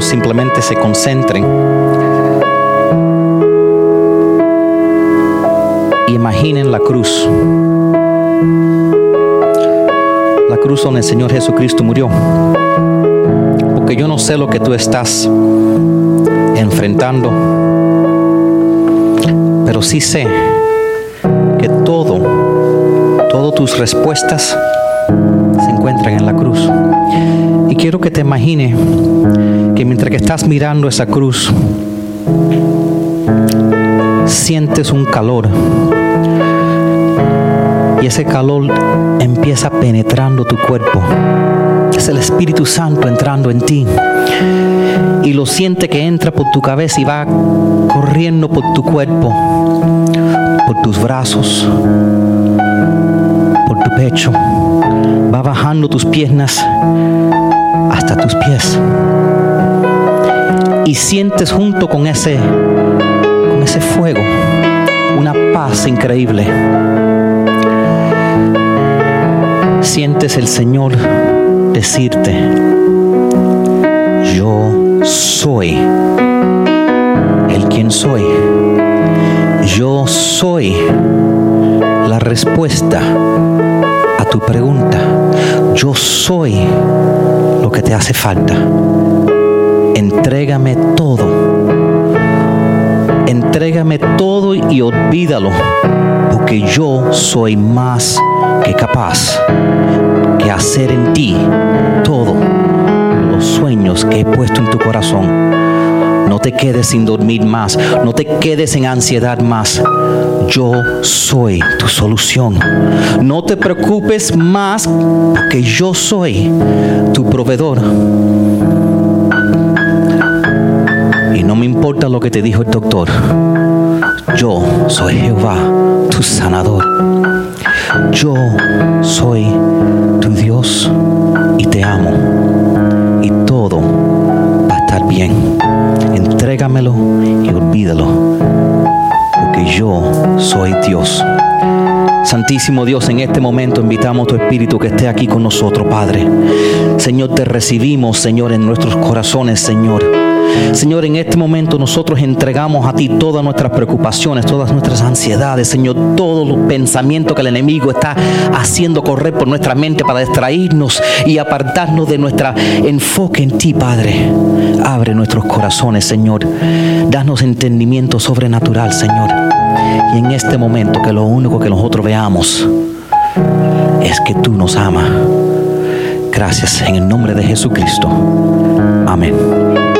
simplemente se concentren. Y imaginen la cruz. La cruz donde el Señor Jesucristo murió. Porque yo no sé lo que tú estás enfrentando. Pero sí sé que todo, todas tus respuestas quiero que te imagines que mientras que estás mirando esa cruz, sientes un calor. Y ese calor empieza penetrando tu cuerpo. Es el Espíritu Santo entrando en ti. Y lo siente que entra por tu cabeza y va corriendo por tu cuerpo, por tus brazos, por tu pecho. Va bajando tus piernas hasta tus pies. Y sientes junto con ese, con ese fuego una paz increíble. Sientes el Señor decirte, yo soy el quien soy. Yo soy la respuesta a tu pregunta. Yo soy lo que te hace falta. Entrégame todo. Entrégame todo y olvídalo, porque yo soy más que capaz que hacer en ti todo los sueños que he puesto en tu corazón. Te quedes sin dormir más, no te quedes en ansiedad más. Yo soy tu solución. No te preocupes más porque yo soy tu proveedor. Y no me importa lo que te dijo el doctor. Yo soy Jehová, tu sanador. Yo soy tu Dios y te amo. Y todo va a estar bien. Entrégamelo y olvídalo. Porque yo soy Dios. Santísimo Dios, en este momento invitamos a tu Espíritu que esté aquí con nosotros, Padre. Señor, te recibimos, Señor, en nuestros corazones, Señor. Señor, en este momento nosotros entregamos a ti todas nuestras preocupaciones, todas nuestras ansiedades, Señor, todos los pensamientos que el enemigo está haciendo correr por nuestra mente para distraernos y apartarnos de nuestro enfoque en ti, Padre. Abre nuestros corazones, Señor. Danos entendimiento sobrenatural, Señor. Y en este momento que lo único que nosotros veamos es que tú nos amas. Gracias en el nombre de Jesucristo. Amén.